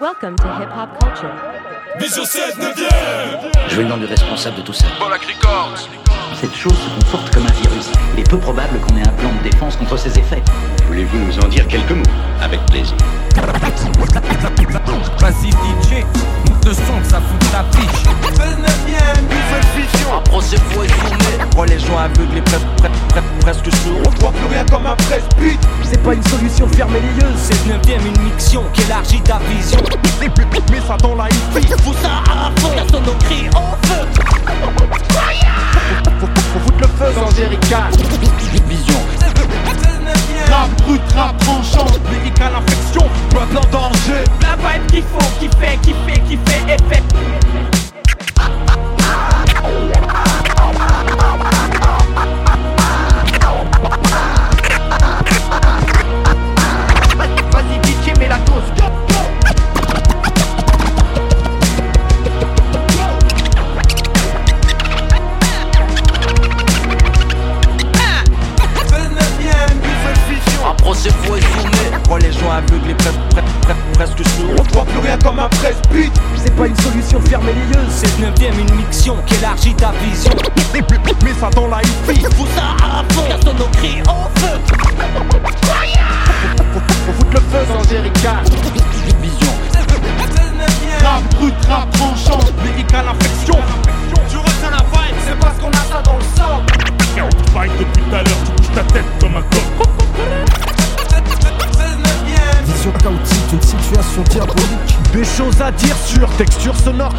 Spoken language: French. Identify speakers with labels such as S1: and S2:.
S1: Welcome to hip hop culture.
S2: Vision 16 9
S3: Je veux le nom du responsable de tout ça.
S2: Polak Records
S3: Cette chose se comporte comme un virus. Il est peu probable qu'on ait un plan de défense contre ses effets.
S4: Voulez-vous nous en dire quelques mots? Avec plaisir.
S5: De
S6: fermer les yeux,
S5: C'est le 9ème une miction qui élargit ta vision
S2: Mais ça dans la hippie
S5: Fous ça à fond, personne nos cris en feu
S2: Faut, faut, faut foutre le feu sans jerrycan
S3: Vision.
S2: Rap brut, rap tranchant Lyrical infection, peuple en danger
S5: La vibe qu'il faut, qui fait, qui fait
S2: Faux et filmé
S5: Oh les gens aveugles et presque, sourds.
S2: On voit plus rien comme un presse-beat
S6: c'est pas une solution les yeux,
S5: C'est le 9ème une miction qui élargit ta vision.
S2: Mais ça dans la hippie
S5: Fous ça à fond, personne nos cris en feu.
S2: Faut, faut, faut foutre le feu sans jerrycan
S3: Vision.
S2: Rap brut, rap tranchant. Lyrical infection. Tu retiens la vibe, c'est parce qu'on a ça dans le sang
S6: une situation diabolique.
S2: Des choses à dire sur texture sonore.